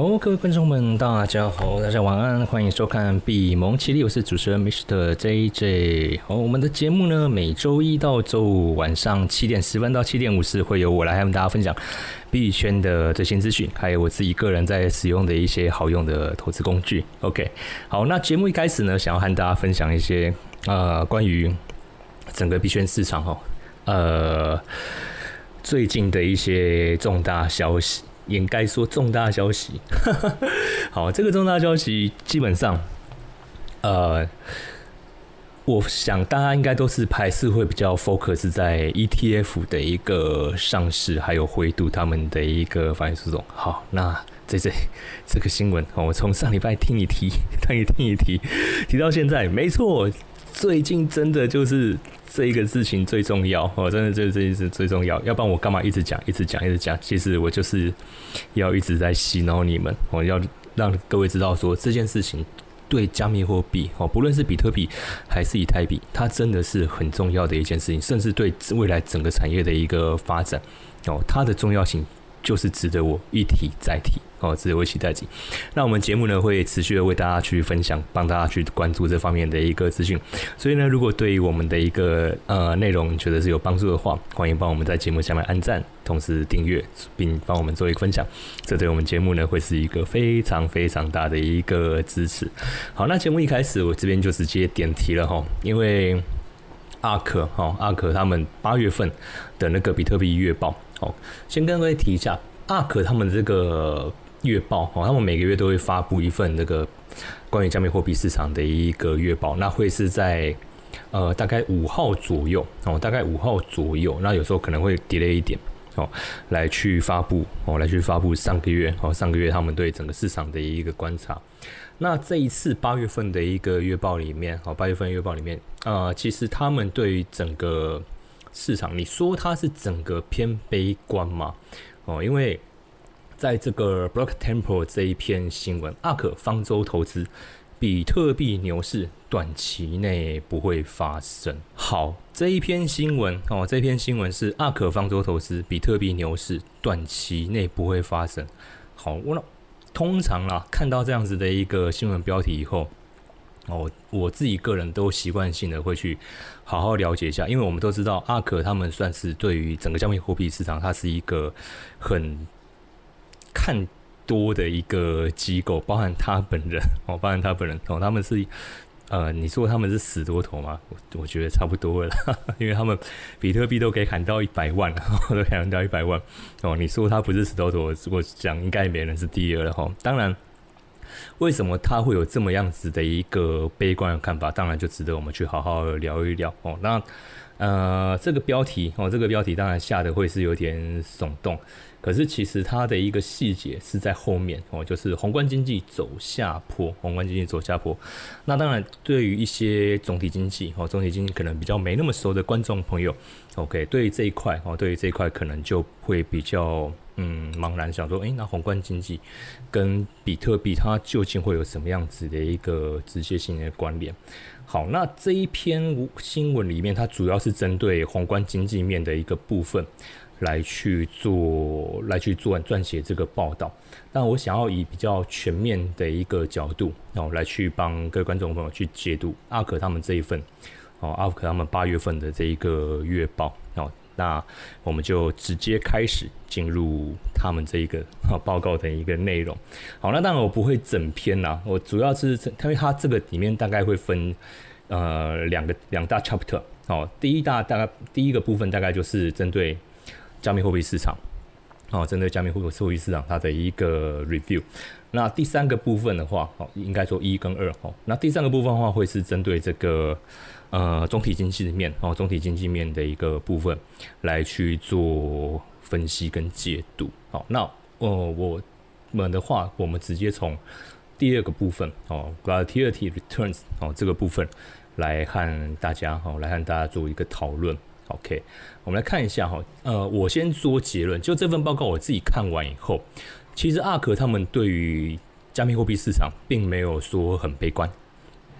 好，各位观众们，大家好，大家晚安，欢迎收看《比蒙奇力》，我是主持人 Mr. JJ。好，我们的节目呢，每周一到周五晚上七点十分到七点五十，会由我来和大家分享币圈的最新资讯，还有我自己个人在使用的一些好用的投资工具。OK，好，那节目一开始呢，想要和大家分享一些呃关于整个币圈市场哈，呃最近的一些重大消息。掩盖说重大消息，好，这个重大消息基本上，呃，我想大家应该都是还是会比较 focus 在 ETF 的一个上市，还有灰度他们的一个反应诉讼。好，那这这这个新闻，我从上礼拜听你提，听你听你提，提到现在，没错。最近真的就是这一个事情最重要哦，真的这件事最重要，要不然我干嘛一直讲、一直讲、一直讲？其实我就是要一直在洗脑你们，我要让各位知道说这件事情对加密货币哦，不论是比特币还是以太币，它真的是很重要的一件事情，甚至对未来整个产业的一个发展哦，它的重要性就是值得我一提再提。哦，值得我一提再提。那我们节目呢会持续的为大家去分享，帮大家去关注这方面的一个资讯。所以呢，如果对于我们的一个呃内容觉得是有帮助的话，欢迎帮我们在节目下面按赞，同时订阅，并帮我们做一个分享。这对我们节目呢会是一个非常非常大的一个支持。好，那节目一开始我这边就直接点题了哈，因为阿克哈阿克他们八月份的那个比特币月报，好，先跟各位提一下阿可他们这个。月报哦，他们每个月都会发布一份那个关于加密货币市场的一个月报，那会是在呃大概五号左右哦，大概五号左右，那有时候可能会 delay 一点哦，来去发布哦，来去发布上个月哦，上个月他们对整个市场的一个观察。那这一次八月份的一个月报里面哦，八月份月报里面呃，其实他们对于整个市场，你说它是整个偏悲观吗？哦，因为。在这个 Block Temple 这一篇新闻，阿可方舟投资比特币牛市短期内不会发生。好，这一篇新闻哦，这篇新闻是阿可方舟投资比特币牛市短期内不会发生。好，我通常啦，看到这样子的一个新闻标题以后，哦，我自己个人都习惯性的会去好好了解一下，因为我们都知道阿可他们算是对于整个加密货币市场，它是一个很。看多的一个机构，包含他本人哦，包含他本人哦，他们是呃，你说他们是死多头吗？我我觉得差不多了，因为他们比特币都可以砍到一百万了，都砍到一百万哦。你说他不是死多头，我讲应该没人是第二了哈。当然，为什么他会有这么样子的一个悲观的看法？当然就值得我们去好好聊一聊哦。那呃，这个标题哦，这个标题当然下的会是有点耸动。可是其实它的一个细节是在后面哦，就是宏观经济走下坡，宏观经济走下坡。那当然，对于一些总体经济哦，总体经济可能比较没那么熟的观众朋友，OK，对于这一块哦，对于这一块可能就会比较嗯茫然，想说，诶，那宏观经济跟比特币它究竟会有什么样子的一个直接性的关联？好，那这一篇新闻里面，它主要是针对宏观经济面的一个部分。来去做，来去做撰写这个报道，但我想要以比较全面的一个角度，哦，来去帮各位观众朋友去解读阿可他们这一份，哦，阿可他们八月份的这一个月报，那我们就直接开始进入他们这一个 报告的一个内容。好，那当然我不会整篇啦，我主要是因为它这个里面大概会分呃两个两大 chapter，哦，第一大大概第一个部分大概就是针对。加密货币市场，哦，针对加密货币市场它的一个 review。那第三个部分的话，哦，应该说一跟二，哦，那第三个部分的话会是针对这个呃总体经济的面，哦，总体经济面的一个部分来去做分析跟解读。好，那哦我们的话，我们直接从第二个部分，哦，volatility returns，哦这个部分来和大家，哦，来和大家做一个讨论。OK，我们来看一下哈，呃，我先做结论，就这份报告我自己看完以后，其实阿克他们对于加密货币市场并没有说很悲观，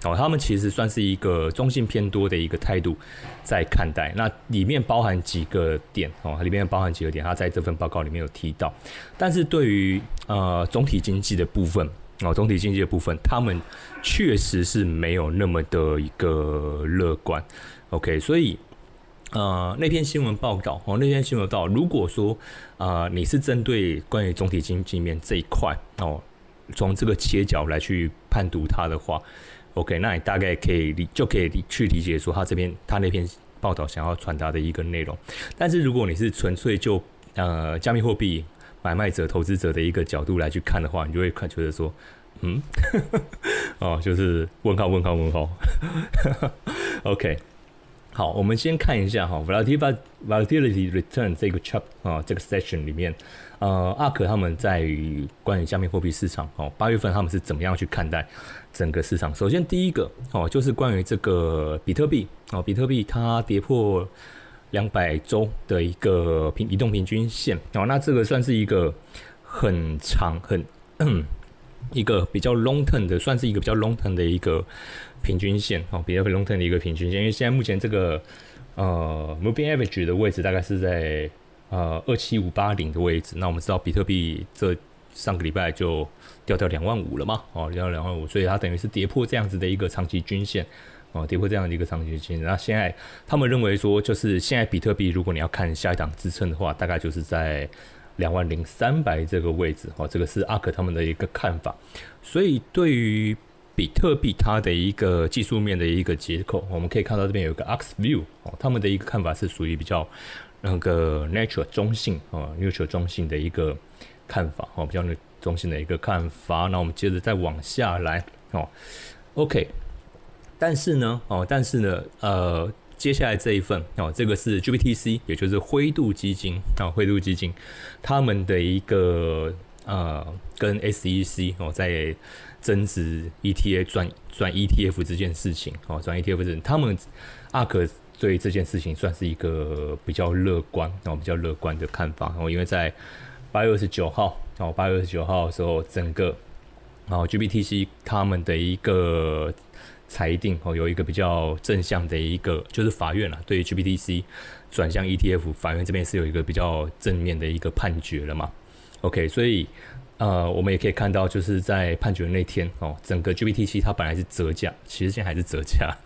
哦，他们其实算是一个中性偏多的一个态度在看待。那里面包含几个点哦，里面包含几个点，他在这份报告里面有提到。但是对于呃总体经济的部分哦，总体经济的部分，他们确实是没有那么的一个乐观。OK，所以呃那篇新闻报道哦，那篇新闻报道，如果说啊你是针对关于总体经济面这一块哦，从这个切角来去判读它的话。OK，那你大概可以理就可以理去理解说他这边他那篇报道想要传达的一个内容。但是如果你是纯粹就呃加密货币买卖者投资者的一个角度来去看的话，你就会看觉得说，嗯，哦，就是问号问号问号。OK，好，我们先看一下哈，volatility volatility return 这个 chap 啊这个 section 里面。呃，阿可他们在关于加密货币市场哦，八月份他们是怎么样去看待整个市场？首先，第一个哦，就是关于这个比特币哦，比特币它跌破两百周的一个平移动平均线哦，那这个算是一个很长很 一个比较 long term 的，算是一个比较 long term 的一个平均线哦，比较 long term 的一个平均线，因为现在目前这个呃 moving average 的位置大概是在。呃，二七五八零的位置，那我们知道比特币这上个礼拜就掉掉两万五了嘛，哦，掉到两万五，所以它等于是跌破这样子的一个长期均线，哦，跌破这样的一个长期均线。那现在他们认为说，就是现在比特币如果你要看下一档支撑的话，大概就是在两万零三百这个位置，哦，这个是阿克他们的一个看法。所以对于比特币它的一个技术面的一个结构，我们可以看到这边有一个 X View，哦，他们的一个看法是属于比较。那个 natural 中性啊，nature 中性的一个看法哦，比较中性的一个看法。那我们接着再往下来哦，OK。但是呢，哦，但是呢，呃，接下来这一份哦，这个是 GBTC，也就是灰度基金啊，灰度基金他们的一个呃，跟 SEC 哦，在增值 ETF 转转 ETF 这件事情哦，转 ETF 这他们阿可。对这件事情算是一个比较乐观，然后比较乐观的看法。然后因为在八月二十九号，然后八月二十九号的时候，整个然后 GBTC 他们的一个裁定哦，有一个比较正向的一个，就是法院啊，对于 GBTC 转向 ETF，法院这边是有一个比较正面的一个判决了嘛。OK，所以呃，我们也可以看到，就是在判决那天哦，整个 GBTC 它本来是折价，其实现在还是折价。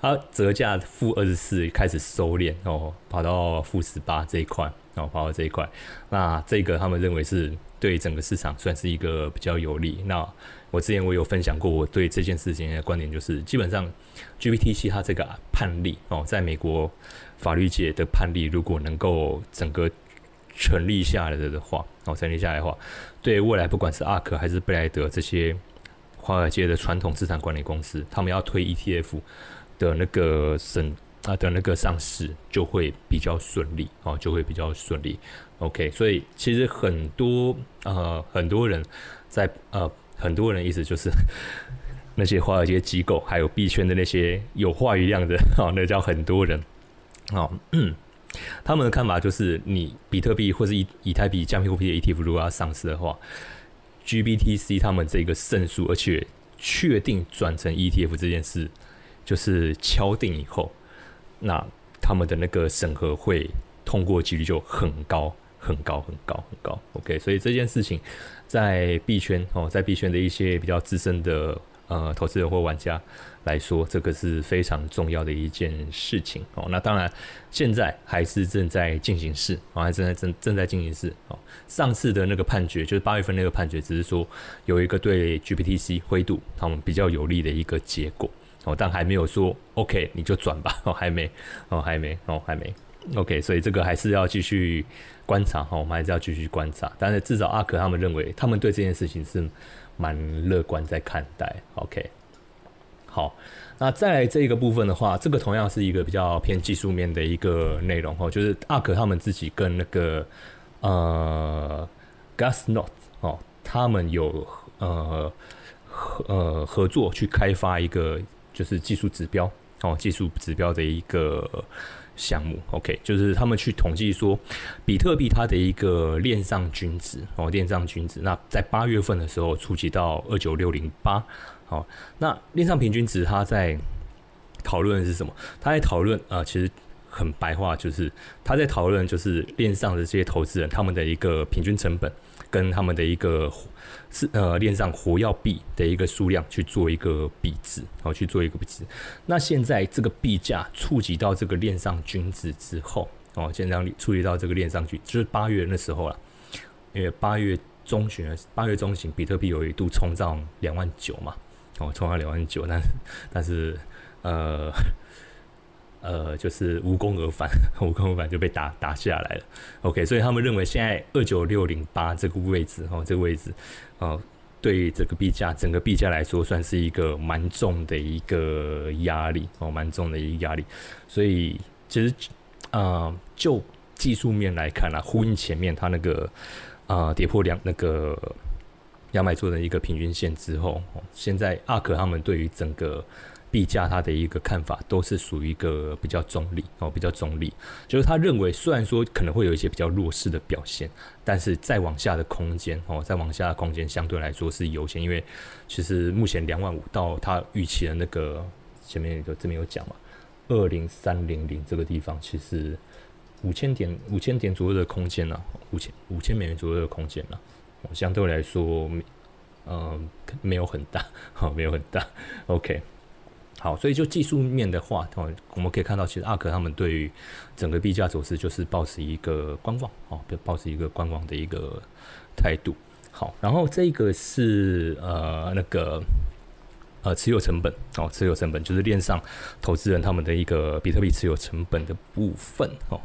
它折价负二十四开始收敛哦，跑到负十八这一块哦，跑到这一块，那这个他们认为是对整个市场算是一个比较有利。那我之前我有分享过我对这件事情的观点，就是基本上 GPTC 它这个判例哦，在美国法律界的判例，如果能够整个成立下来的话哦，成立下来的话，对未来不管是阿克还是贝莱德这些华尔街的传统资产管理公司，他们要推 ETF。的那个审啊的那个上市就会比较顺利哦，就会比较顺利。OK，所以其实很多呃很多人在呃很多人意思就是 那些华尔街机构还有币圈的那些有话语量的哦，那叫很多人哦，他们的看法就是你比特币或是以以太币加密货币的 ETF 如果要上市的话，GBTC 他们这个胜诉而且确定转成 ETF 这件事。就是敲定以后，那他们的那个审核会通过几率就很高，很高，很高，很高。OK，所以这件事情在币圈哦，在币圈的一些比较资深的呃投资人或玩家来说，这个是非常重要的一件事情哦。那当然，现在还是正在进行式哦，还正在正正在进行式哦。上次的那个判决就是八月份那个判决，只是说有一个对 GPTC 灰度他们比较有利的一个结果。哦，但还没有说 OK，你就转吧。哦，还没，哦，还没，哦，还没。OK，所以这个还是要继续观察。哈，我们还是要继续观察。但是至少阿可他们认为，他们对这件事情是蛮乐观在看待。OK，好，那再来这一个部分的话，这个同样是一个比较偏技术面的一个内容。哦，就是阿可他们自己跟那个呃 Gas Not 哦，他们有呃合呃合作去开发一个。就是技术指标哦，技术指标的一个项目，OK，就是他们去统计说，比特币它的一个链上均值哦，链上均值，那在八月份的时候触及到二九六零八好，那链上平均值它在讨论的是什么？他在讨论啊，其实很白话，就是他在讨论就是链上的这些投资人他们的一个平均成本跟他们的一个是呃链上活药币的一个数量去做一个比值，好去做一个比值。那现在这个币价触及到这个链上均值之后，哦，现在让触及到这个链上去，就是八月那时候了，因为八月中旬，八月中旬比特币有一度冲到两万九嘛，哦，冲到两万九，但但是。呃，呃，就是无功而返，无功而返就被打打下来了。OK，所以他们认为现在二九六零八这个位置，哦，这个位置，哦，对这个币价整个币价来说，算是一个蛮重的一个压力，哦，蛮重的一个压力。所以其实，呃，就技术面来看啊，呼应前面它那个啊跌破两那个两百做的一个平均线之后，现在阿克他们对于整个。币价他的一个看法都是属于一个比较中立哦，比较中立，就是他认为虽然说可能会有一些比较弱势的表现，但是再往下的空间哦，再往下的空间相对来说是有限，因为其实目前两万五到他预期的那个前面有这边有讲嘛，二零三零零这个地方其实五千点五千点左右的空间呢，五千五千美元左右的空间呢，相对来说嗯没有很大，好没有很大，OK。好，所以就技术面的话，哦，我们可以看到，其实阿克他们对于整个币价走势就是保持一个观望，哦，保持一个观望的一个态度。好，然后这个是呃那个呃持有成本，哦，持有成本就是链上投资人他们的一个比特币持有成本的部分，哦，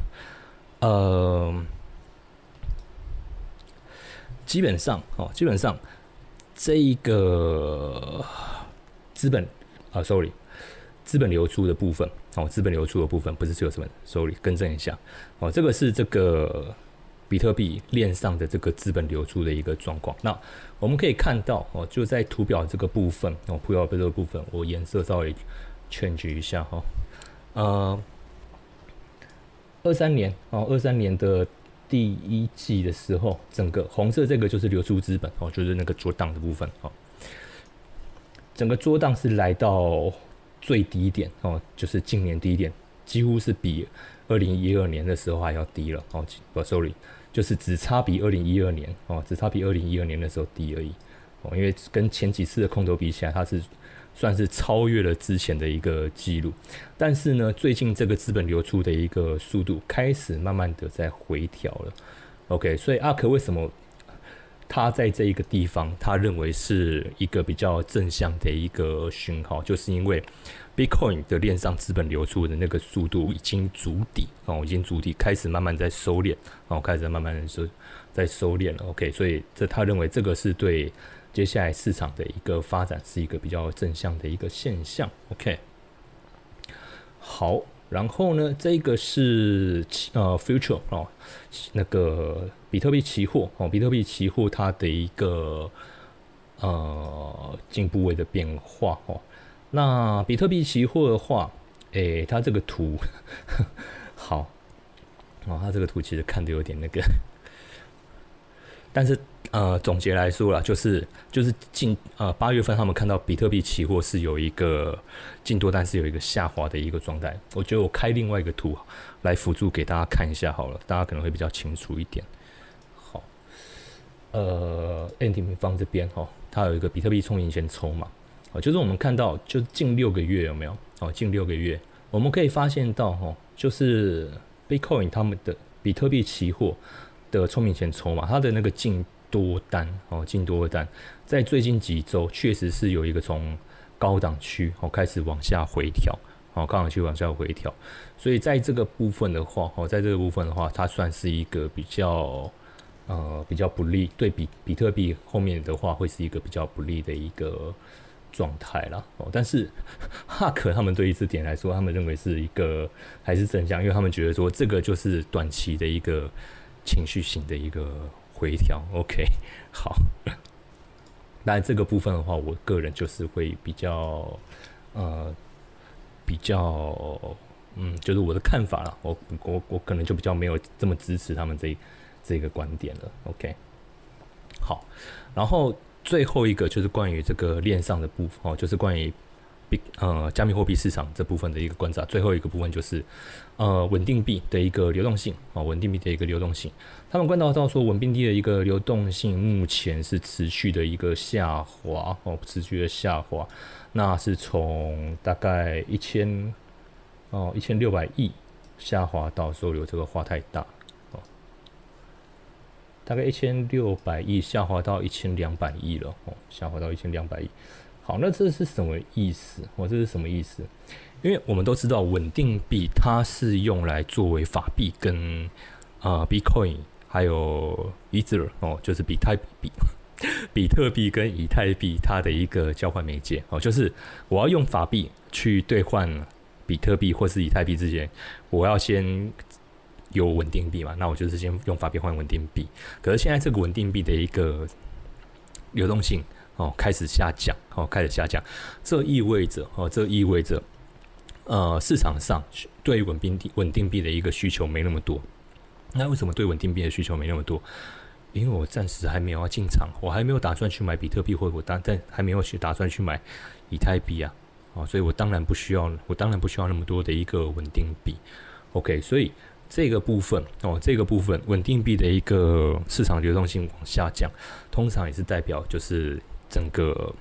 呃，基本上，哦，基本上这一个资本啊，sorry。资本流出的部分，哦，资本流出的部分不是只有成本，sorry，更正一下，哦，这个是这个比特币链上的这个资本流出的一个状况。那我们可以看到，哦，就在图表这个部分，哦，图表这个部分，我颜色稍微 change 一下，哈，呃，二三年，哦，二三年的第一季的时候，整个红色这个就是流出资本，哦，就是那个做档的部分，哦，整个做档是来到。最低点哦，就是今年低点，几乎是比二零一二年的时候还要低了哦。不，sorry，就是只差比二零一二年哦，只差比二零一二年的时候低而已哦。因为跟前几次的空头比起来，它是算是超越了之前的一个记录。但是呢，最近这个资本流出的一个速度开始慢慢的在回调了。OK，所以阿克为什么他在这一个地方，他认为是一个比较正向的一个讯号，就是因为。Bitcoin 的链上资本流出的那个速度已经足底哦，已经足底，开始慢慢在收敛，哦，开始慢慢的收在收敛了。OK，所以这他认为这个是对接下来市场的一个发展是一个比较正向的一个现象。OK，好，然后呢，这个是呃 Future 哦，那个比特币期货哦，比特币期货它的一个呃进步位的变化哦。那比特币期货的话，诶，它这个图 好哦，它这个图其实看的有点那个，但是呃，总结来说啦，就是就是近呃八月份他们看到比特币期货是有一个进多，但是有一个下滑的一个状态。我觉得我开另外一个图来辅助给大家看一下好了，大家可能会比较清楚一点。好，呃，N T 平方这边哈，它有一个比特币充盈线筹码。哦，就是我们看到，就近六个月有没有？哦，近六个月，我们可以发现到，哈，就是 Bitcoin 他们的比特币期货的聪明钱筹码，它的那个进多单，哦，进多单，在最近几周确实是有一个从高档区哦开始往下回调，哦，高档区往下回调，所以在这个部分的话，哦，在这个部分的话，它算是一个比较，呃，比较不利，对比比特币后面的话，会是一个比较不利的一个。状态了哦，但是 哈克他们对于这点来说，他们认为是一个还是正向，因为他们觉得说这个就是短期的一个情绪型的一个回调。OK，好，那这个部分的话，我个人就是会比较呃比较嗯，就是我的看法了。我我我可能就比较没有这么支持他们这这个观点了。OK，好，然后。最后一个就是关于这个链上的部分哦，就是关于。呃，加密货币市场这部分的一个观察，最后一个部分就是呃稳定币的一个流动性啊，稳定币的一个流动性。他们观察到说，稳定币的一个流动性目前是持续的一个下滑哦，持续的下滑。那是从大概一千哦一千六百亿下滑到说有这个花太大哦，大概一千六百亿下滑到一千两百亿了哦，下滑到一千两百亿。好，那这是什么意思？我这是什么意思？因为我们都知道，稳定币它是用来作为法币跟啊，Bitcoin 还有 Ether 哦，就是比特币、比特币跟以太币它的一个交换媒介哦，就是我要用法币去兑换比特币或是以太币之前，我要先有稳定币嘛？那我就是先用法币换稳定币。可是现在这个稳定币的一个流动性。哦，开始下降，哦，开始下降，这意味着，哦，这意味着，呃，市场上对稳定币、稳定币的一个需求没那么多。那为什么对稳定币的需求没那么多？因为我暂时还没有要进场，我还没有打算去买比特币，或者我当但还没有去打算去买以太币啊，哦，所以我当然不需要，我当然不需要那么多的一个稳定币。OK，所以这个部分，哦，这个部分稳定币的一个市场流动性往下降，通常也是代表就是。整个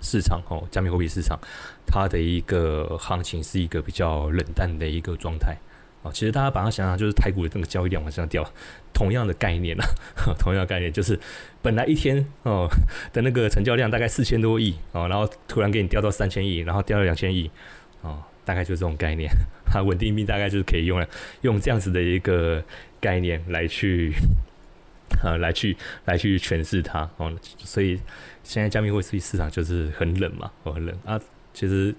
市场哦，加密货币市场，它的一个行情是一个比较冷淡的一个状态啊。其实大家把它想想，就是台股的这个交易量往上掉，同样的概念啊，同样的概念就是本来一天哦的那个成交量大概四千多亿哦，然后突然给你掉到三千亿，然后掉到两千亿哦，大概就是这种概念。它稳定币大概就是可以用来用这样子的一个概念来去啊来去来去诠释它哦，所以。现在加密货币市场就是很冷嘛，哦，很冷啊。其实，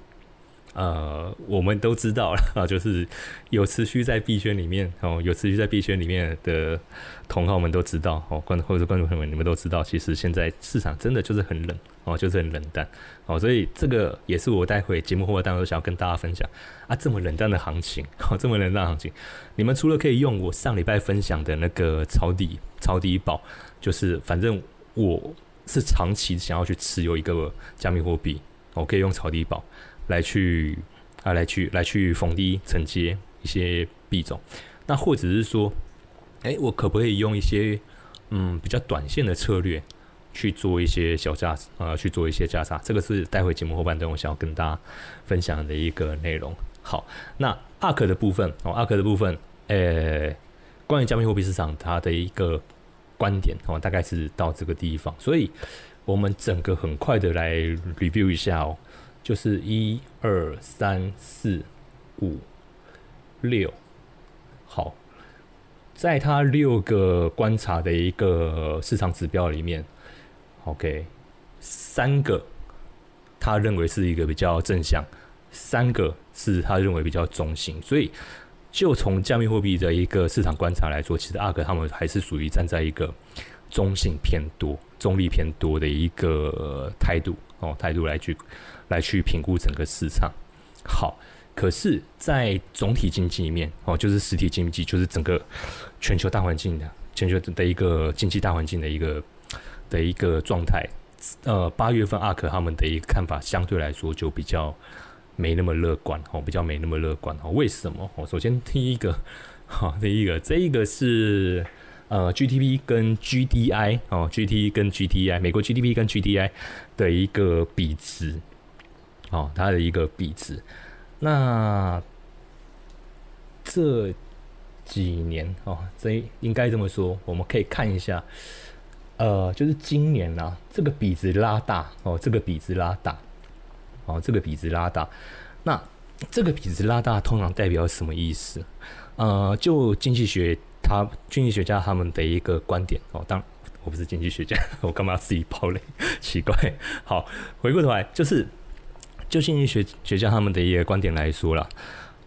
呃，我们都知道了，就是有持续在币圈里面哦，有持续在币圈里面的同行们都知道哦，观众或者观众朋友们，你们都知道，其实现在市场真的就是很冷哦，就是很冷淡哦。所以这个也是我待会节目后当中想要跟大家分享啊，这么冷淡的行情 哦，这么冷淡行情，你们除了可以用我上礼拜分享的那个抄底抄底宝，就是反正我。是长期想要去持有一个加密货币，我可以用草地宝来去啊，来去来去逢低承接一些币种。那或者是说，哎，我可不可以用一些嗯比较短线的策略去做一些小价啊，去做一些加差？这个是待会节目后半段我想要跟大家分享的一个内容。好，那阿克的部分哦，阿克的部分，呃，关于加密货币市场它的一个。观点哦，大概是到这个地方，所以我们整个很快的来 review 一下哦，就是一二三四五六，好，在他六个观察的一个市场指标里面，OK，三个他认为是一个比较正向，三个是他认为比较中性，所以。就从加密货币的一个市场观察来说，其实阿克他们还是属于站在一个中性偏多、中立偏多的一个态度哦，态度来去来去评估整个市场。好，可是，在总体经济里面哦，就是实体经济，就是整个全球大环境的全球的一个经济大环境的一个的一个状态。呃，八月份阿克他们的一个看法相对来说就比较。没那么乐观哦，比较没那么乐观哦。为什么？哦，首先第一个，好，第一个，这一个是呃 GDP 跟 GDI 哦，GDP 跟 GDI，美国 GDP 跟 GDI 的一个比值，哦，它的一个比值。那这几年哦，这应该这么说，我们可以看一下，呃，就是今年呢，这个比值拉大哦，这个比值拉大。哦，这个比值拉大，那这个比值拉大通常代表什么意思？呃，就经济学他经济学家他们的一个观点哦，当然我不是经济学家，我干嘛自己抛嘞？奇怪。好，回过头来，就是就经济学学家他们的一个观点来说了，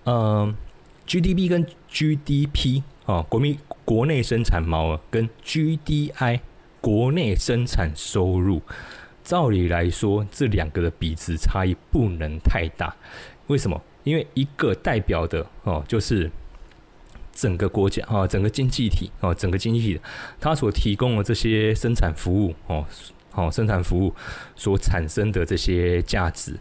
嗯，GDP 跟 GDP 哦，国民国内生产毛额跟 GDI 国内生产收入。照理来说，这两个的比值差异不能太大。为什么？因为一个代表的哦，就是整个国家哦，整个经济体哦，整个经济体它所提供的这些生产服务哦好生产服务所产生的这些价值。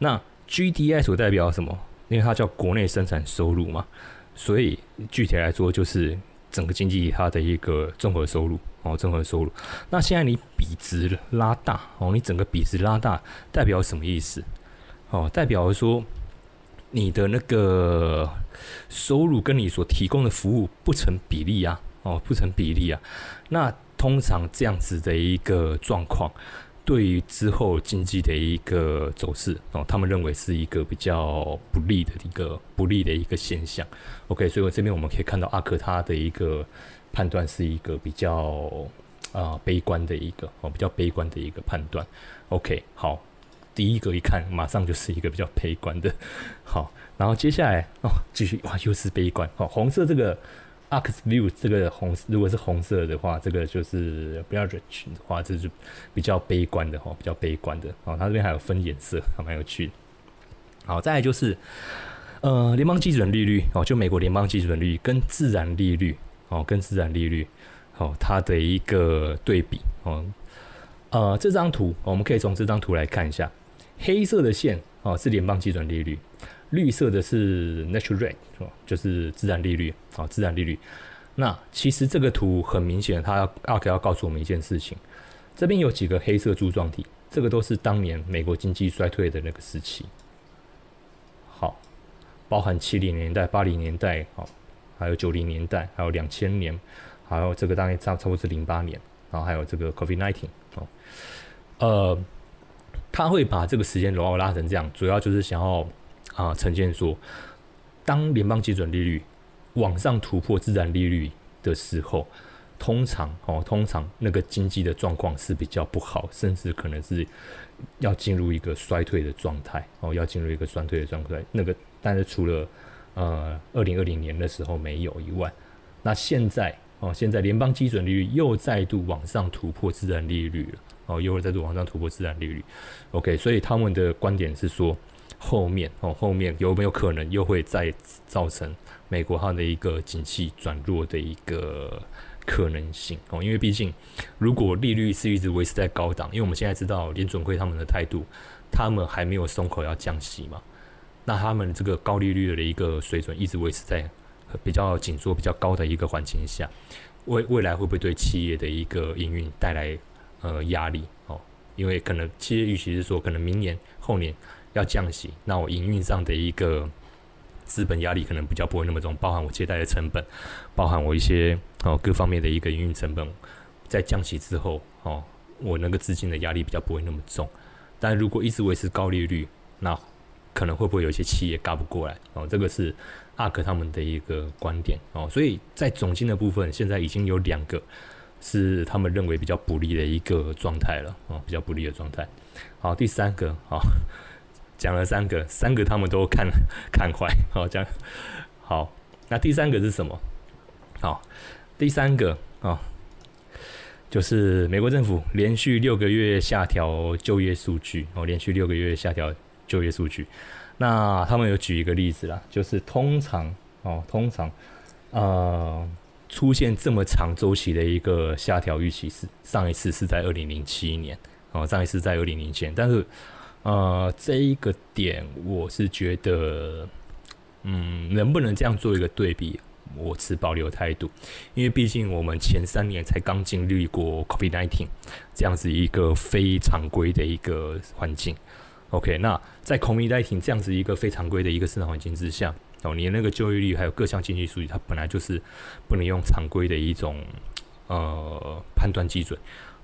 那 GDI 所代表什么？因为它叫国内生产收入嘛，所以具体来说就是整个经济它的一个综合收入哦，综合收入。那现在你比值拉大哦，你整个比值拉大代表什么意思？哦，代表说你的那个收入跟你所提供的服务不成比例啊，哦，不成比例啊。那通常这样子的一个状况。对于之后经济的一个走势哦，他们认为是一个比较不利的一个不利的一个现象。OK，所以我这边我们可以看到阿克他的一个判断是一个比较啊悲观的一个哦，比较悲观的一个判断。OK，好，第一个一看马上就是一个比较悲观的。好，然后接下来哦，继续哇，又是悲观。哦，红色这个。a x View 这个红，如果是红色的话，这个就是不要 rich 的话，这是比较悲观的哈，比较悲观的哦。它这边还有分颜色，还蛮有趣的。好，再来就是呃，联邦基准利率哦，就美国联邦基准利率跟自然利率哦，跟自然利率哦，它的一个对比哦。呃，这张图我们可以从这张图来看一下，黑色的线哦是联邦基准利率。绿色的是 natural rate，是吧？就是自然利率啊，自然利率。那其实这个图很明显，它要阿克要告诉我们一件事情：这边有几个黑色柱状体，这个都是当年美国经济衰退的那个时期。好，包含七零年代、八零年代，好，还有九零年代，还有两千年，还有这个大概差差不多是零八年，然后还有这个 COVID nineteen，哦，呃，他会把这个时间轴拉成这样，主要就是想要。啊，呈现说，当联邦基准利率往上突破自然利率的时候，通常哦，通常那个经济的状况是比较不好，甚至可能是要进入一个衰退的状态哦，要进入一个衰退的状态。那个，但是除了呃二零二零年的时候没有一万，那现在哦，现在联邦基准利率又再度往上突破自然利率了哦，又会再度往上突破自然利率。OK，所以他们的观点是说。后面哦，后面有没有可能又会再造成美国它的一个景气转弱的一个可能性哦？因为毕竟，如果利率是一直维持在高档，因为我们现在知道联准会他们的态度，他们还没有松口要降息嘛，那他们这个高利率的一个水准一直维持在比较紧缩、比较高的一个环境下，未未来会不会对企业的一个营运带来呃压力哦？因为可能企业预期是说，可能明年、后年。要降息，那我营运上的一个资本压力可能比较不会那么重，包含我借贷的成本，包含我一些哦各方面的一个营运成本，在降息之后哦，我那个资金的压力比较不会那么重。但如果一直维持高利率，那可能会不会有一些企业干不过来哦？这个是阿克他们的一个观点哦。所以在总金的部分，现在已经有两个是他们认为比较不利的一个状态了哦，比较不利的状态。好，第三个好。讲了三个，三个他们都看看坏，好讲好。那第三个是什么？好，第三个啊，就是美国政府连续六个月下调就业数据，哦，连续六个月下调就业数据。那他们有举一个例子啦，就是通常哦，通常呃出现这么长周期的一个下调预期是上一次是在二零零七年，哦，上一次在二零零七年，但是。呃，这一个点我是觉得，嗯，能不能这样做一个对比，我持保留态度，因为毕竟我们前三年才刚经历过 COVID nineteen 这样子一个非常规的一个环境。OK，那在 COVID-19 这样子一个非常规的一个市场环境之下，哦，你那个就业率还有各项经济数据，它本来就是不能用常规的一种呃判断基准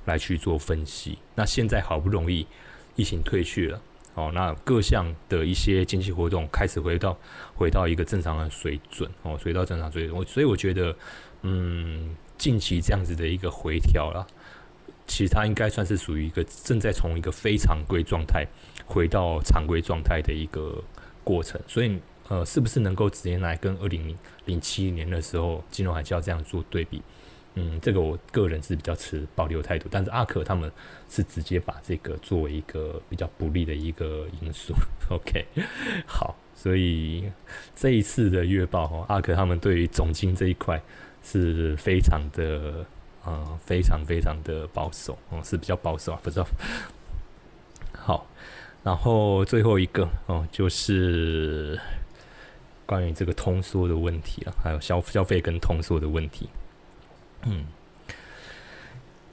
来去做分析。那现在好不容易。疫情退去了，哦，那各项的一些经济活动开始回到回到一个正常的水准，哦，回到正常水准。我所以我觉得，嗯，近期这样子的一个回调了，其实它应该算是属于一个正在从一个非常规状态回到常规状态的一个过程。所以，呃，是不是能够直接来跟二零零七年的时候金融海啸这样做对比？嗯，这个我个人是比较持保留态度，但是阿克他们是直接把这个作为一个比较不利的一个因素。OK，好，所以这一次的月报哈，阿克他们对于总金这一块是非常的嗯，非常非常的保守哦，是比较保守啊，不知道。好，然后最后一个哦，就是关于这个通缩的问题了，还有消消费跟通缩的问题。嗯，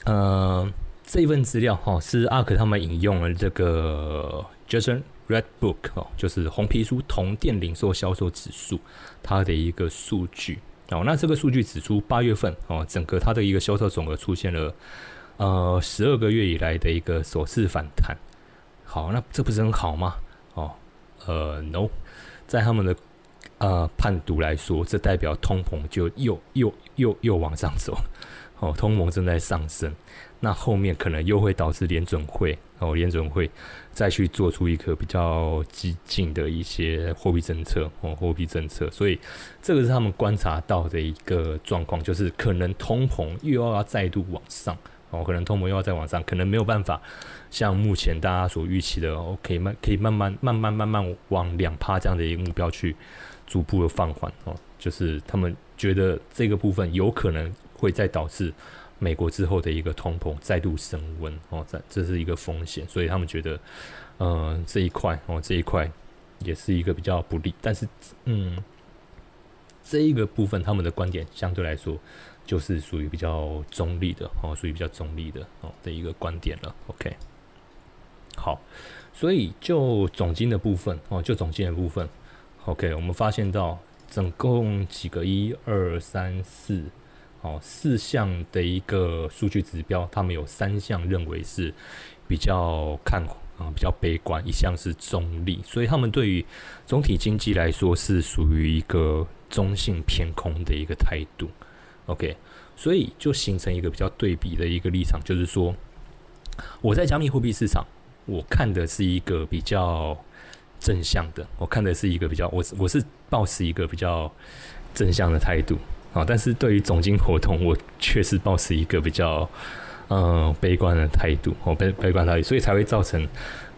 呃，这份资料哈，是阿克他们引用了这个 Jason Red Book 哦，就是红皮书同店零售销售指数它的一个数据。哦，那这个数据指出，八月份哦，整个它的一个销售总额出现了呃十二个月以来的一个首次反弹。好，那这不是很好吗？哦，呃，no，在他们的呃判读来说，这代表通膨就又又又又往上走。哦，通膨正在上升，那后面可能又会导致联准会哦，联准会再去做出一个比较激进的一些货币政策哦，货币政策，所以这个是他们观察到的一个状况，就是可能通膨又要再度往上哦，可能通膨又要再往上，可能没有办法像目前大家所预期的哦，可以慢可以慢慢慢慢慢慢往两趴这样的一个目标去逐步的放缓哦，就是他们觉得这个部分有可能。会再导致美国之后的一个通膨再度升温哦，这这是一个风险，所以他们觉得，呃，这一块哦，这一块也是一个比较不利。但是，嗯，这一个部分他们的观点相对来说就是属于比较中立的哦，属于比较中立的哦的一个观点了。OK，好，所以就总金的部分哦，就总金的部分，OK，我们发现到总共几个一二三四。哦，四项的一个数据指标，他们有三项认为是比较看啊，比较悲观，一项是中立，所以他们对于总体经济来说是属于一个中性偏空的一个态度。OK，所以就形成一个比较对比的一个立场，就是说我在加密货币市场，我看的是一个比较正向的，我看的是一个比较，我我是保持一个比较正向的态度。啊，但是对于总经活动，我确实保持一个比较嗯悲观的态度，哦悲悲观态度，所以才会造成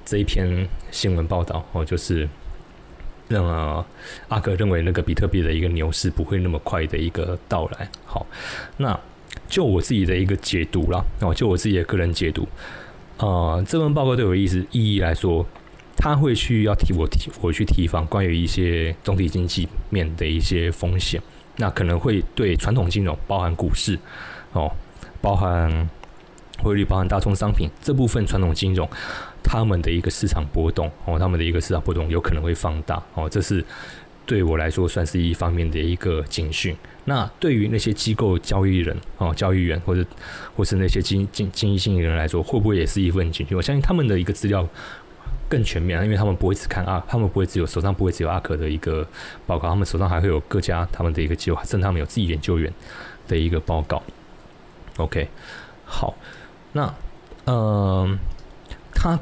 这一篇新闻报道，哦就是让阿格认为那个比特币的一个牛市不会那么快的一个到来。好，那就我自己的一个解读啦，哦就我自己的个人解读，啊这份报告对我意思意义来说，他会去要提我提我去提防关于一些总体经济面的一些风险。那可能会对传统金融，包含股市，哦，包含汇率，包含大宗商品这部分传统金融，他们的一个市场波动，哦，他们的一个市场波动有可能会放大，哦，这是对我来说算是一方面的一个警讯。那对于那些机构交易人，哦，交易员或者或是那些经经经营性的人来说，会不会也是一份警讯？我相信他们的一个资料。更全面，因为他们不会只看阿，他们不会只有手上不会只有阿克的一个报告，他们手上还会有各家他们的一个计划，甚至他们有自己研究员的一个报告。OK，好，那嗯，他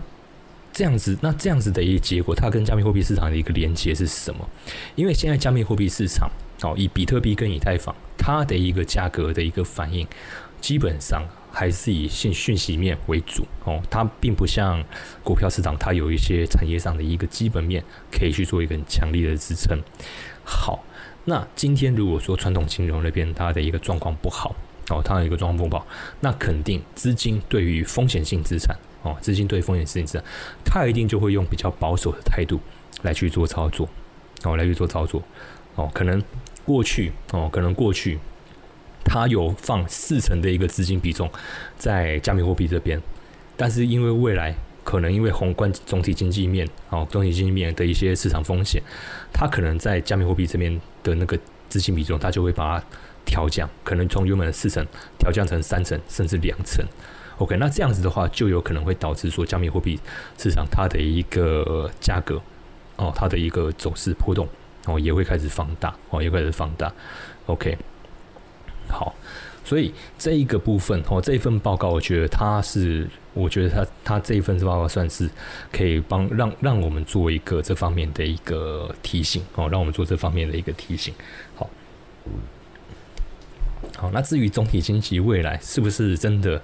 这样子，那这样子的一个结果，它跟加密货币市场的一个连接是什么？因为现在加密货币市场，哦，以比特币跟以太坊，它的一个价格的一个反应，基本上。还是以信讯息面为主哦，它并不像股票市场，它有一些产业上的一个基本面可以去做一个很强力的支撑。好，那今天如果说传统金融那边它的一个状况不好哦，它的一个状况不好，那肯定资金对于风险性资产哦，资金对风险性资产，它一定就会用比较保守的态度来去做操作哦，来去做操作哦，可能过去哦，可能过去。它有放四成的一个资金比重在加密货币这边，但是因为未来可能因为宏观总体经济面哦，总体经济面的一些市场风险，它可能在加密货币这边的那个资金比重，它就会把它调降，可能从原本的四成调降成三成甚至两成。OK，那这样子的话，就有可能会导致说加密货币市场它的一个价格哦，它的一个走势波动哦，也会开始放大哦，也会开始放大。OK。好，所以这一个部分哦，这一份报告，我觉得它是，我觉得它它这一份报告算是可以帮让让我们做一个这方面的一个提醒哦，让我们做这方面的一个提醒。好，好，那至于总体经济未来是不是真的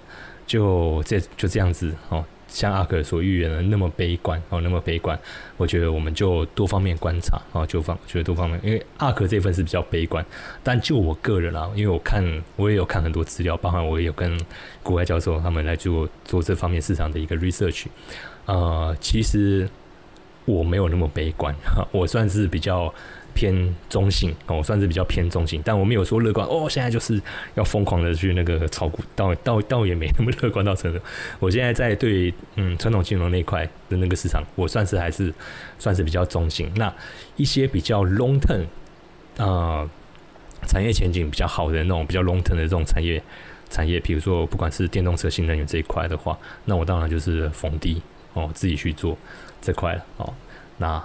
就这就这样子哦，像阿克所预言的那么悲观哦，那么悲观。我觉得我们就多方面观察啊，就方觉得多方面，因为阿克这份是比较悲观，但就我个人啊，因为我看我也有看很多资料，包含我也有跟国外教授他们来做做这方面市场的一个 research，呃，其实我没有那么悲观，我算是比较。偏中性哦，算是比较偏中性，但我没有说乐观哦。现在就是要疯狂的去那个炒股，倒倒倒也没那么乐观到程度。我现在在对嗯传统金融那块的那个市场，我算是还是算是比较中性。那一些比较 long term 啊产业前景比较好的那种比较 long term 的这种产业产业，比如说不管是电动车、新能源这一块的话，那我当然就是逢低哦自己去做这块了哦。那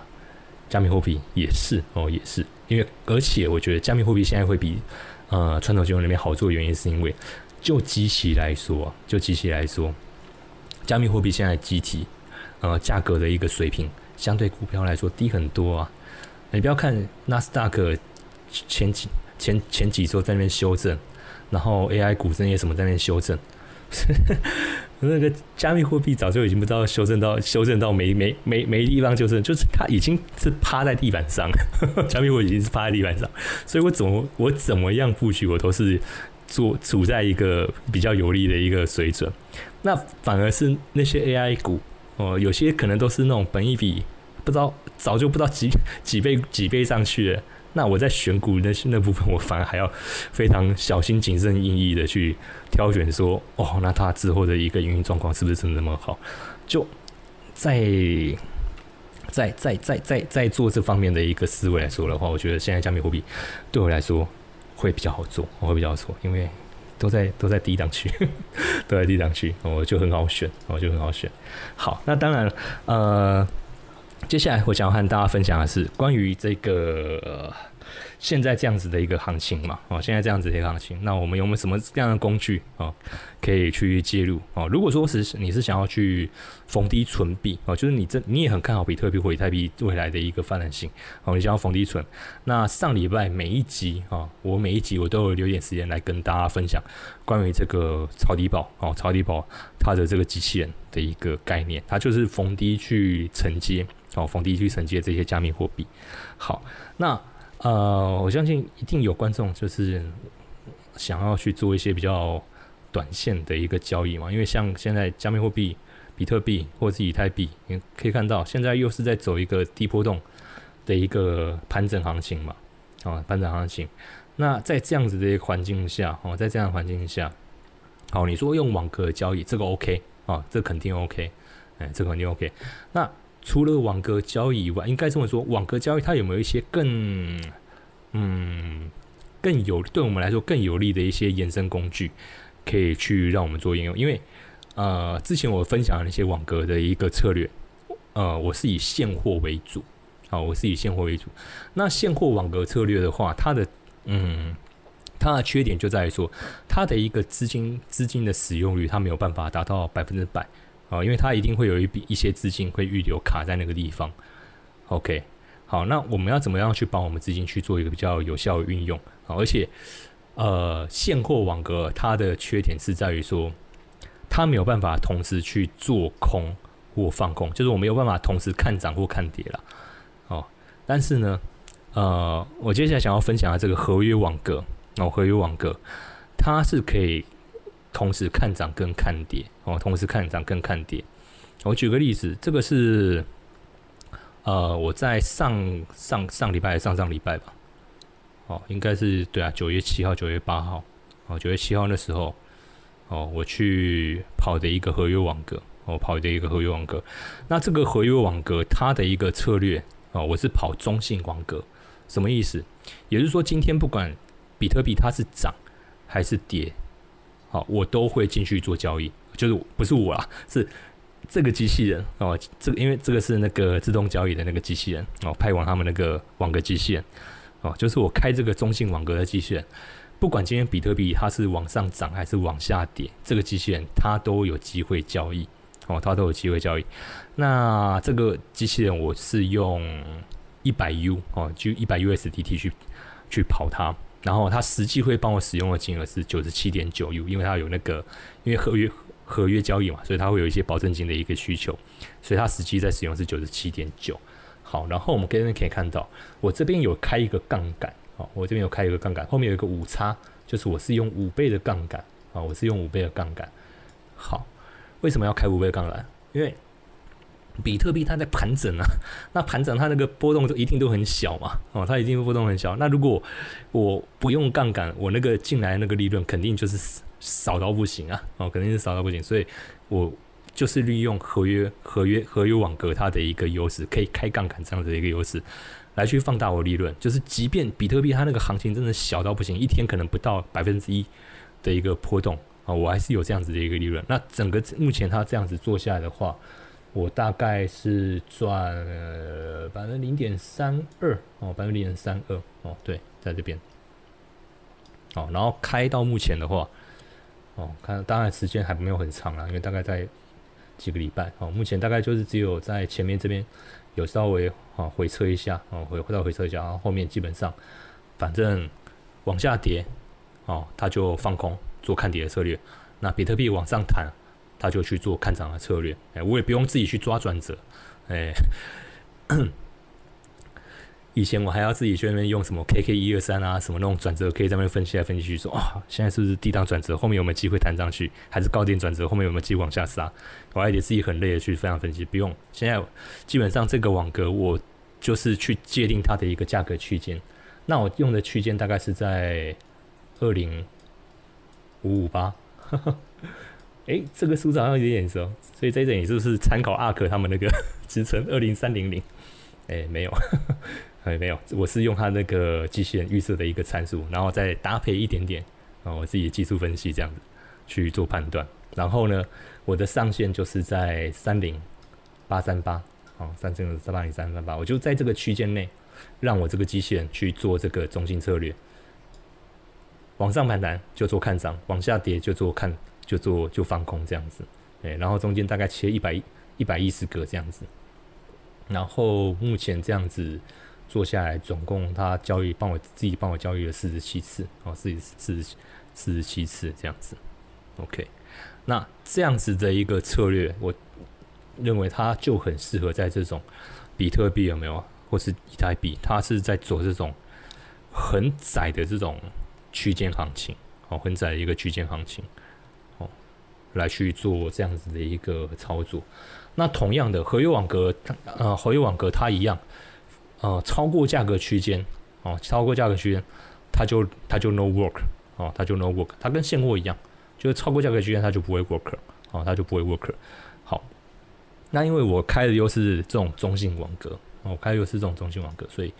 加密货币也是哦，也是，因为而且我觉得加密货币现在会比呃传统金融里面好做原因，是因为就机器来说，就机器来说，加密货币现在机体呃价格的一个水平，相对股票来说低很多啊。你不要看纳斯达克前几前前几周在那边修正，然后 AI 股这些什么在那边修正。那个加密货币早就已经不知道修正到修正到没没没没地方，就是就是它已经是趴在地板上，加密货已经是趴在地板上，所以我怎么我怎么样布局，我都是做处在一个比较有利的一个水准。那反而是那些 AI 股哦，有些可能都是那种本一比不知道早就不知道几几倍几倍上去了。那我在选股那那部分，我反而还要非常小心谨慎、翼翼的去挑选，说哦，那它之后的一个营运状况是不是真的那么好？就在在在在在在做这方面的一个思维来说的话，我觉得现在加密货币对我来说会比较好做，我会比较好做，因为都在都在低档区，都在低档区，我就很好选，我就很好选。好，那当然，呃。接下来我想要和大家分享的是关于这个现在这样子的一个行情嘛，哦，现在这样子的一个行情，那我们有没有什么这样的工具啊，可以去介入哦？如果说是你是想要去逢低存币哦，就是你这你也很看好比特币或以太币未来的一个发展性哦，你想要逢低存，那上礼拜每一集啊，我每一集我都有留点时间来跟大家分享关于这个超低保哦，超低保它的这个机器人的一个概念，它就是逢低去承接。哦，逢低去承接这些加密货币。好，那呃，我相信一定有观众就是想要去做一些比较短线的一个交易嘛，因为像现在加密货币、比特币或者是以太币，你可以看到现在又是在走一个低波动的一个盘整行情嘛，啊，盘整行情。那在这样子的一个环境下，哦，在这样的环境下，好，你说用网格交易，这个 OK 啊，这肯定 OK，哎，这个肯定 OK。那除了网格交易以外，应该这么说，网格交易它有没有一些更嗯更有对我们来说更有利的一些衍生工具，可以去让我们做应用？因为呃，之前我分享的那些网格的一个策略，呃，我是以现货为主，好，我是以现货为主。那现货网格策略的话，它的嗯，它的缺点就在于说，它的一个资金资金的使用率，它没有办法达到百分之百。啊，因为它一定会有一笔一些资金会预留卡在那个地方。OK，好，那我们要怎么样去帮我们资金去做一个比较有效的运用？好，而且呃，现货网格它的缺点是在于说，它没有办法同时去做空或放空，就是我没有办法同时看涨或看跌了。哦，但是呢，呃，我接下来想要分享的这个合约网格，哦，合约网格它是可以。同时看涨跟看跌哦，同时看涨跟看跌。我举个例子，这个是呃，我在上上上礼拜上上礼拜吧，哦，应该是对啊，九月七号、九月八号，哦，九月七号那时候，哦，我去跑的一个合约网格，哦，跑的一个合约网格。那这个合约网格它的一个策略，哦，我是跑中性网格，什么意思？也就是说，今天不管比特币它是涨还是跌。好，我都会进去做交易，就是不是我啊，是这个机器人哦。这个因为这个是那个自动交易的那个机器人哦，派往他们那个网格机器人哦，就是我开这个中性网格的机器人，不管今天比特币它是往上涨还是往下跌，这个机器人它都有机会交易哦，它都有机会交易。那这个机器人我是用一百 U 哦，就一百 USDT 去去跑它。然后它实际会帮我使用的金额是九十七点九 U，因为它有那个，因为合约合约交易嘛，所以它会有一些保证金的一个需求，所以它实际在使用是九十七点九。好，然后我们这边可以看到，我这边有开一个杠杆，好，我这边有开一个杠杆，后面有一个五叉，就是我是用五倍的杠杆，啊，我是用五倍的杠杆。好，为什么要开五倍的杠杆？因为比特币它在盘整啊，那盘整它那个波动就一定都很小嘛，哦，它一定波动很小。那如果我不用杠杆，我那个进来那个利润肯定就是少到不行啊，哦，肯定是少到不行。所以我就是利用合约、合约、合约网格它的一个优势，可以开杠杆这样子的一个优势，来去放大我利润。就是即便比特币它那个行情真的小到不行，一天可能不到百分之一的一个波动啊，我还是有这样子的一个利润。那整个目前它这样子做下来的话，我大概是赚百分之零点三二哦，百分之零点三二哦，对，在这边。哦，然后开到目前的话，哦，看当然时间还没有很长啦，因为大概在几个礼拜哦，目前大概就是只有在前面这边有稍微哦回撤一下哦，回回到回撤一下，然后后面基本上反正往下跌哦，它就放空做看跌的策略，那比特币往上弹。他就去做看涨的策略，哎，我也不用自己去抓转折，哎，以前我还要自己去那边用什么 KK 一二三啊，什么那种转折，可以在那边分析来分析去，说啊，现在是不是低档转折，后面有没有机会弹上去，还是高点转折，后面有没有机会往下杀？我还得自己很累的去非常分析，不用。现在基本上这个网格，我就是去界定它的一个价格区间，那我用的区间大概是在二零五五八。哎，这个数字好像有点眼熟，所以这一点也就是参考阿克他们那个 支撑二零三零零。哎，没有，哎，没有，我是用它那个机器人预设的一个参数，然后再搭配一点点啊，我自己的技术分析这样子去做判断。然后呢，我的上限就是在三零八三八，哦，三零三八零三三八，我就在这个区间内，让我这个机器人去做这个中心策略。往上反弹就做看涨，往下跌就做看。就做就放空这样子，哎，然后中间大概切一百一百一十个这样子，然后目前这样子做下来，总共他交易帮我自己帮我交易了四十七次，哦，四四四十七次这样子，OK，那这样子的一个策略，我认为它就很适合在这种比特币有没有，或是以太币，它是在做这种很窄的这种区间行情，哦，很窄的一个区间行情。来去做这样子的一个操作，那同样的合约网格，呃，合约网格它一样，呃，超过价格区间，哦，超过价格区间，它就它就 no work，哦，它就 no work，它跟现货一样，就是超过价格区间它就不会 work，哦，它就不会 work。好，那因为我开的又是这种中性网格，我开的又是这种中性网格，所以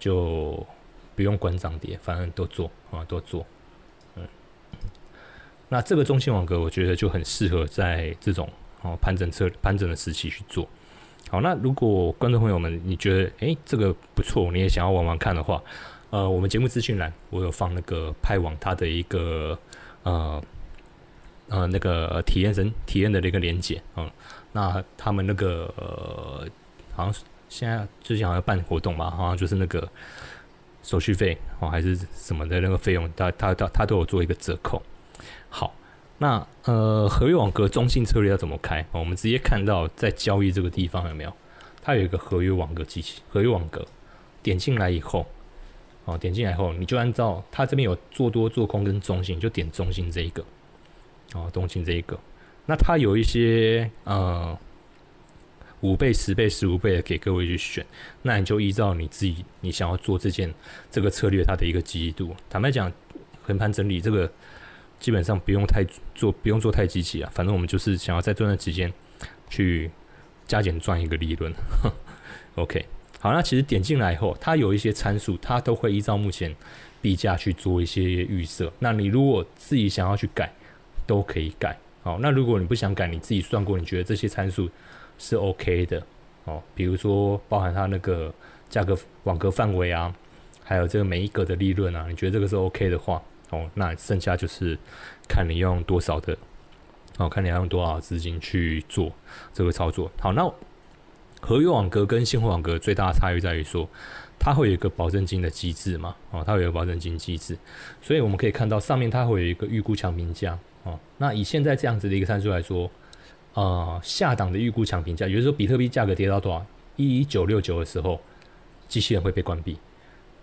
就不用管涨跌，反正都做啊，都做。那这个中心网格，我觉得就很适合在这种哦盘整测盘整的时期去做。好，那如果观众朋友们你觉得诶这个不错，你也想要玩玩看的话，呃，我们节目资讯栏我有放那个派网它的一个呃呃那个体验生体验的那个连接嗯，那他们那个好像现在最近好像办活动吧，好像就是那个手续费哦还是什么的那个费用，他他他他都有做一个折扣。好，那呃，合约网格中性策略要怎么开？我们直接看到在交易这个地方有没有？它有一个合约网格机器，合约网格点进来以后，哦，点进来以后你就按照它这边有做多、做空跟中性，就点中性这一个，哦，中性这一个。那它有一些呃五倍、十倍、十五倍的给各位去选，那你就依照你自己你想要做这件这个策略它的一个记忆度。坦白讲，横盘整理这个。基本上不用太做，不用做太积极啊。反正我们就是想要在这段时间去加减赚一个利润。OK，好，那其实点进来以后，它有一些参数，它都会依照目前币价去做一些预设。那你如果自己想要去改，都可以改。好，那如果你不想改，你自己算过，你觉得这些参数是 OK 的哦。比如说包含它那个价格网格范围啊，还有这个每一格的利润啊，你觉得这个是 OK 的话。哦，那剩下就是看你用多少的，哦，看你要用多少资金去做这个操作。好，那合约网格跟现货网格最大的差异在于说，它会有一个保证金的机制嘛，哦，它会有保证金机制，所以我们可以看到上面它会有一个预估强评价，哦。那以现在这样子的一个参数来说，呃，下档的预估强评价，也就是说比特币价格跌到多少一一九六九的时候，机器人会被关闭。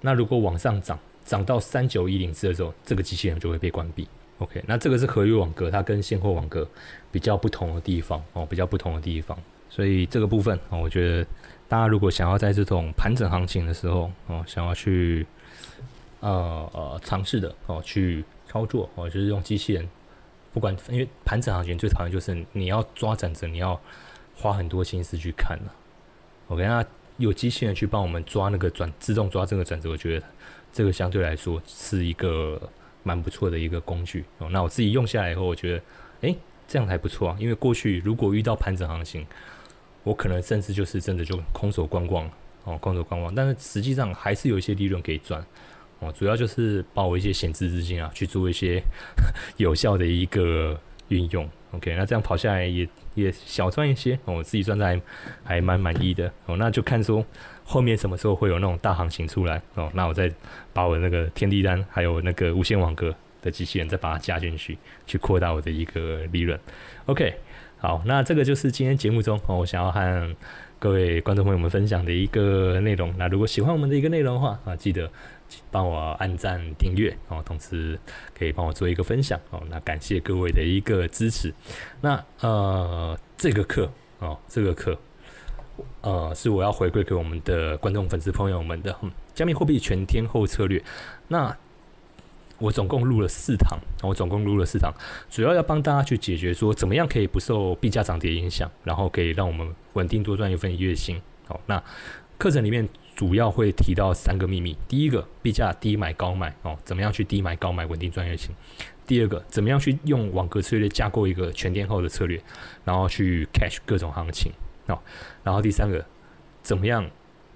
那如果往上涨，涨到三九一零四的时候，这个机器人就会被关闭。OK，那这个是合约网格，它跟现货网格比较不同的地方哦，比较不同的地方。所以这个部分哦，我觉得大家如果想要在这种盘整行情的时候哦，想要去呃呃尝试的哦去操作哦，就是用机器人，不管因为盘整行情最讨厌就是你要抓转折，你要花很多心思去看了。OK，那有机器人去帮我们抓那个转自动抓这个转折，我觉得这个相对来说是一个。蛮不错的一个工具哦，那我自己用下来以后，我觉得，诶，这样还不错啊。因为过去如果遇到盘整行情，我可能甚至就是真的就空手观望哦，空手观望。但是实际上还是有一些利润可以赚哦，主要就是把我一些闲置资金啊去做一些 有效的一个运用。OK，那这样跑下来也也小赚一些哦，我自己赚的还还蛮满意的哦。那就看说后面什么时候会有那种大行情出来哦，那我再把我那个天地单还有那个无线网格的机器人再把它加进去，去扩大我的一个利润。OK，好，那这个就是今天节目中哦，我想要和各位观众朋友们分享的一个内容。那如果喜欢我们的一个内容的话啊，记得。帮我按赞订阅哦，同时可以帮我做一个分享哦。那感谢各位的一个支持。那呃，这个课哦，这个课呃，是我要回馈给我们的观众粉丝朋友们的加密货币全天候策略。那我总共录了四堂，我总共录了四堂，主要要帮大家去解决说，怎么样可以不受币价涨跌影响，然后可以让我们稳定多赚一份月薪。好，那课程里面。主要会提到三个秘密：第一个，币价低买高卖哦，怎么样去低买高买稳定赚月薪；第二个，怎么样去用网格策略架构一个全天候的策略，然后去 catch 各种行情哦；然后第三个，怎么样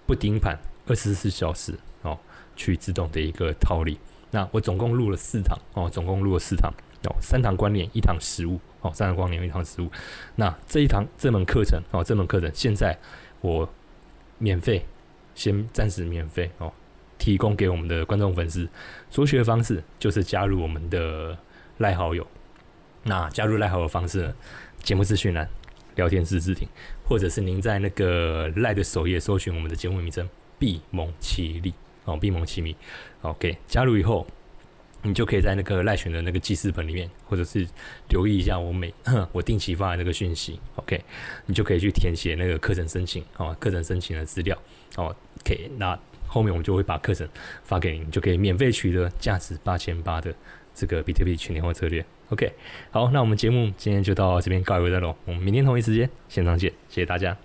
不盯盘二十四小时哦，去自动的一个套利。那我总共录了四堂哦，总共录了四堂哦，三堂关联，一堂实物哦，三堂关联，一堂实物。那这一堂这门课程哦，这门课程现在我免费。先暂时免费哦，提供给我们的观众粉丝。所学的方式就是加入我们的赖好友。那加入赖好友方式呢，节目资讯栏聊天室置顶，或者是您在那个赖的首页搜寻我们的节目名称“闭蒙奇力”哦，“闭蒙奇密 ”OK，加入以后。你就可以在那个赖群的那个记事本里面，或者是留意一下我每 我定期发的那个讯息，OK，你就可以去填写那个课程申请哦，课程申请的资料。哦，OK，那后面我们就会把课程发给你，你就可以免费取得价值八千八的这个比特币全年化策略，OK，好，那我们节目今天就到这边告一段落，我们明天同一时间现场见，谢谢大家。